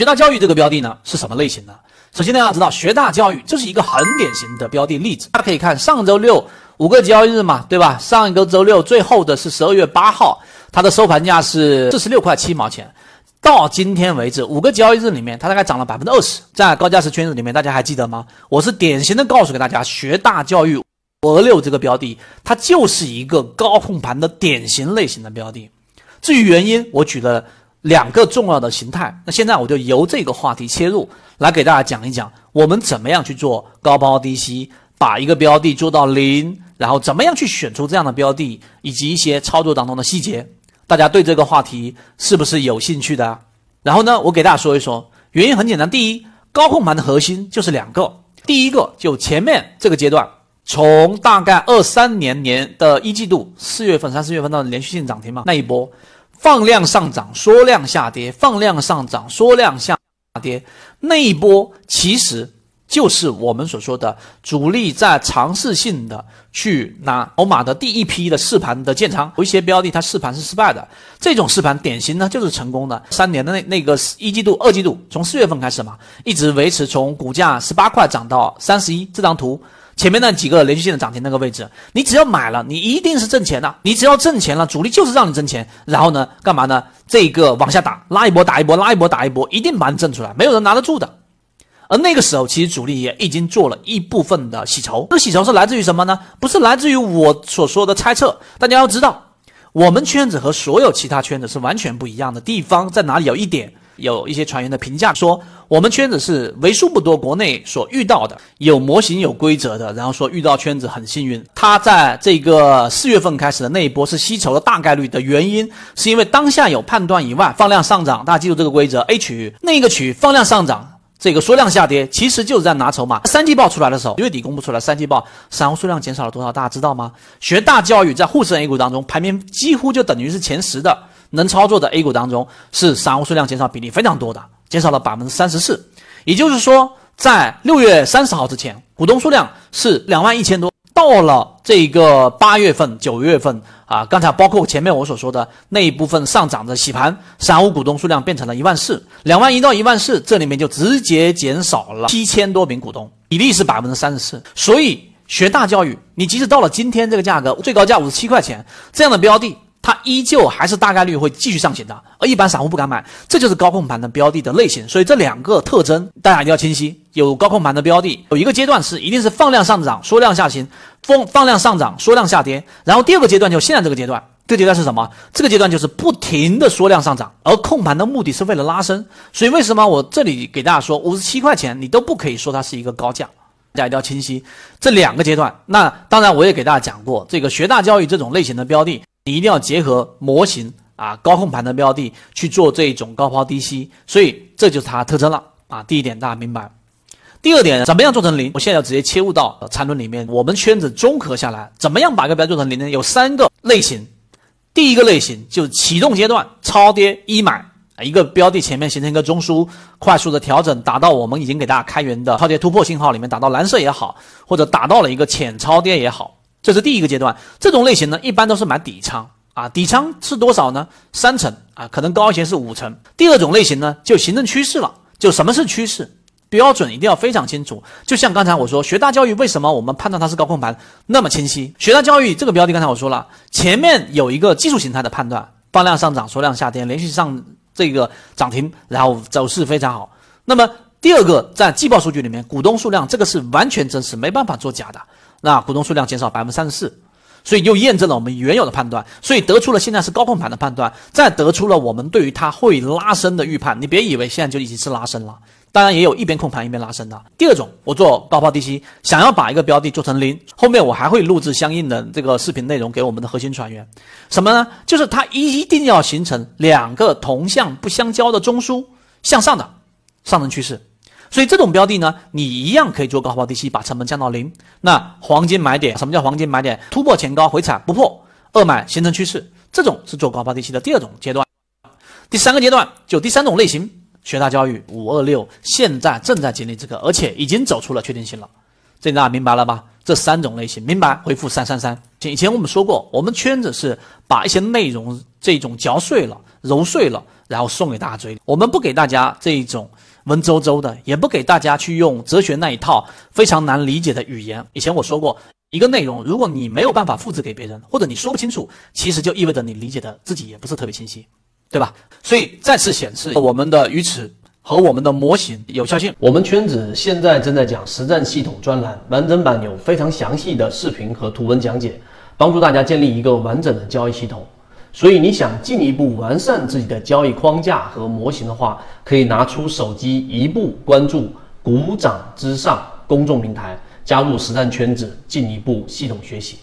学大教育这个标的呢是什么类型呢？首先大家要知道，学大教育这是一个很典型的标的例子。大家可以看上周六五个交易日嘛，对吧？上一个周六最后的是十二月八号，它的收盘价是四十六块七毛钱。到今天为止，五个交易日里面，它大概涨了百分之二十。在高价值圈子里面，大家还记得吗？我是典型的告诉给大家，学大教育五二六这个标的，它就是一个高控盘的典型类型的标的。至于原因，我举了。两个重要的形态，那现在我就由这个话题切入，来给大家讲一讲我们怎么样去做高抛低吸，把一个标的做到零，然后怎么样去选出这样的标的，以及一些操作当中的细节。大家对这个话题是不是有兴趣的？然后呢，我给大家说一说，原因很简单，第一，高控盘的核心就是两个，第一个就前面这个阶段，从大概二三年年的一季度四月份、三四月份到连续性涨停嘛那一波。放量上涨，缩量下跌；放量上涨，缩量下跌。那一波其实就是我们所说的主力在尝试性的去拿筹码的第一批的试盘的建仓。有一些标的它试盘是失败的，这种试盘典型呢就是成功的。三年的那那个一季度、二季度，从四月份开始嘛，一直维持从股价十八块涨到三十一。这张图。前面那几个连续性的涨停那个位置，你只要买了，你一定是挣钱的。你只要挣钱了，主力就是让你挣钱。然后呢，干嘛呢？这个往下打，拉一波打一波，拉一波打一波，一定把你挣出来，没有人拿得住的。而那个时候，其实主力也已经做了一部分的洗筹。这个洗筹是来自于什么呢？不是来自于我所说的猜测。大家要知道，我们圈子和所有其他圈子是完全不一样的地方在哪里？有一点。有一些船员的评价说，我们圈子是为数不多国内所遇到的有模型、有规则的。然后说遇到圈子很幸运。他在这个四月份开始的那一波是吸筹的大概率的原因，是因为当下有判断以外放量上涨。大家记住这个规则：A 区域那个区域放量上涨，这个缩量下跌，其实就是在拿筹码。三季报出来的时候，月底公布出来三季报，散户数量减少了多少？大家知道吗？学大教育在沪深 A 股当中排名几乎就等于是前十的。能操作的 A 股当中，是散户数量减少比例非常多的，减少了百分之三十四。也就是说，在六月三十号之前，股东数量是两万一千多。到了这个八月份、九月份啊，刚才包括前面我所说的那一部分上涨的洗盘，散户股东数量变成了一万四，两万一到一万四，这里面就直接减少了七千多名股东，比例是百分之三十四。所以学大教育，你即使到了今天这个价格，最高价五十七块钱这样的标的。它依旧还是大概率会继续上行的，而一般散户不敢买，这就是高控盘的标的的类型。所以这两个特征大家一定要清晰。有高控盘的标的，有一个阶段是一定是放量上涨，缩量下行，放放量上涨，缩量下跌。然后第二个阶段就现在这个阶段，这个阶段是什么？这个阶段就是不停的缩量上涨，而控盘的目的是为了拉升。所以为什么我这里给大家说五十七块钱，你都不可以说它是一个高价，大家一定要清晰这两个阶段。那当然我也给大家讲过，这个学大教育这种类型的标的。你一定要结合模型啊，高控盘的标的去做这种高抛低吸，所以这就是它特征了啊。第一点大家明白。第二点，怎么样做成零？我现在要直接切入到缠论里面。我们圈子综合下来，怎么样把一个标做成零呢？有三个类型。第一个类型就是启动阶段超跌一买，一个标的前面形成一个中枢，快速的调整，达到我们已经给大家开源的超跌突破信号里面，达到蓝色也好，或者达到了一个浅超跌也好。这是第一个阶段，这种类型呢，一般都是买底仓啊，底仓是多少呢？三成啊，可能高一些是五成。第二种类型呢，就形成趋势了，就什么是趋势？标准一定要非常清楚。就像刚才我说，学大教育为什么我们判断它是高控盘那么清晰？学大教育这个标的，刚才我说了，前面有一个技术形态的判断，放量上涨，缩量下跌，连续上这个涨停，然后走势非常好。那么第二个，在季报数据里面，股东数量这个是完全真实，没办法做假的。那股东数量减少百分之三十四，所以又验证了我们原有的判断，所以得出了现在是高控盘的判断，再得出了我们对于它会拉升的预判。你别以为现在就已经是拉升了，当然也有一边控盘一边拉升的。第二种，我做高抛低吸，想要把一个标的做成零，后面我还会录制相应的这个视频内容给我们的核心船员。什么呢？就是它一定要形成两个同向不相交的中枢向上的上升趋势。所以这种标的呢，你一样可以做高抛低吸，把成本降到零。那黄金买点，什么叫黄金买点？突破前高回踩不破，二买形成趋势，这种是做高抛低吸的第二种阶段。第三个阶段就第三种类型，学大教育五二六现在正在经历这个，而且已经走出了确定性了。这大家明白了吧？这三种类型明白？回复三三三。以前我们说过，我们圈子是把一些内容这种嚼碎了、揉碎了。然后送给大家嘴里。我们不给大家这一种文绉绉的，也不给大家去用哲学那一套非常难理解的语言。以前我说过，一个内容如果你没有办法复制给别人，或者你说不清楚，其实就意味着你理解的自己也不是特别清晰，对吧？所以再次显示我们的鱼池和我们的模型有效性。我们圈子现在正在讲实战系统专栏，完整版有非常详细的视频和图文讲解，帮助大家建立一个完整的交易系统。所以你想进一步完善自己的交易框架和模型的话，可以拿出手机一步关注“股掌之上”公众平台，加入实战圈子，进一步系统学习。